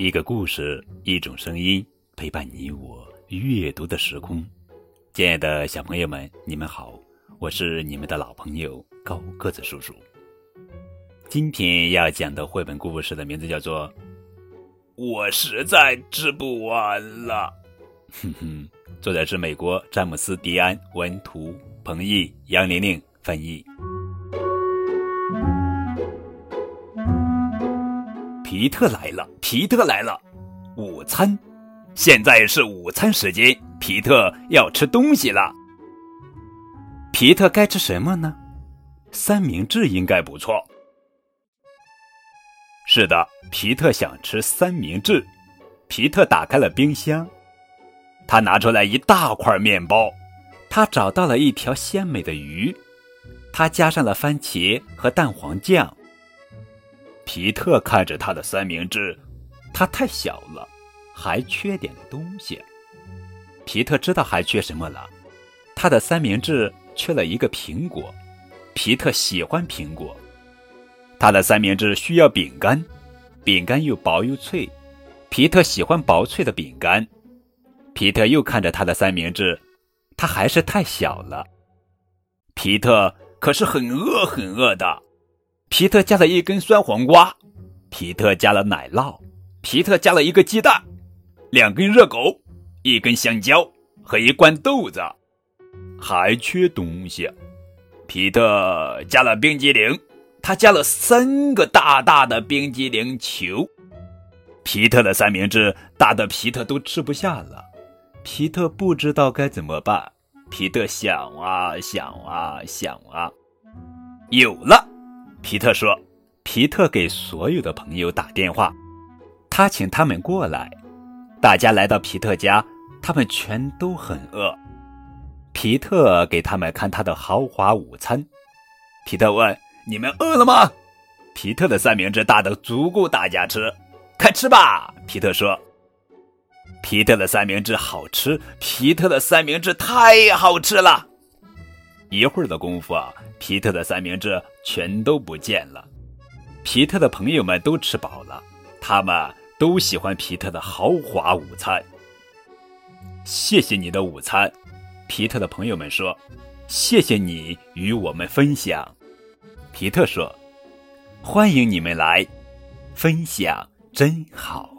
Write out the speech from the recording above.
一个故事，一种声音，陪伴你我阅读的时空。亲爱的小朋友们，你们好，我是你们的老朋友高个子叔叔。今天要讲的绘本故事的名字叫做《我实在吃不完了》。哼哼，作者是美国詹姆斯·迪安，文图，彭毅、杨玲玲翻译。皮特来了，皮特来了，午餐，现在是午餐时间，皮特要吃东西了。皮特该吃什么呢？三明治应该不错。是的，皮特想吃三明治。皮特打开了冰箱，他拿出来一大块面包，他找到了一条鲜美的鱼，他加上了番茄和蛋黄酱。皮特看着他的三明治，它太小了，还缺点东西。皮特知道还缺什么了，他的三明治缺了一个苹果。皮特喜欢苹果，他的三明治需要饼干，饼干又薄又脆。皮特喜欢薄脆的饼干。皮特又看着他的三明治，它还是太小了。皮特可是很饿很饿的。皮特加了一根酸黄瓜，皮特加了奶酪，皮特加了一个鸡蛋，两根热狗，一根香蕉和一罐豆子，还缺东西。皮特加了冰激凌，他加了三个大大的冰激凌球。皮特的三明治大的皮特都吃不下了，皮特不知道该怎么办。皮特想啊想啊想啊，有了。皮特说：“皮特给所有的朋友打电话，他请他们过来。大家来到皮特家，他们全都很饿。皮特给他们看他的豪华午餐。皮特问：‘你们饿了吗？’皮特的三明治大的足够大家吃，快吃吧。”皮特说：“皮特的三明治好吃，皮特的三明治太好吃了。”一会儿的功夫啊，皮特的三明治全都不见了。皮特的朋友们都吃饱了，他们都喜欢皮特的豪华午餐。谢谢你的午餐，皮特的朋友们说：“谢谢你与我们分享。”皮特说：“欢迎你们来，分享真好。”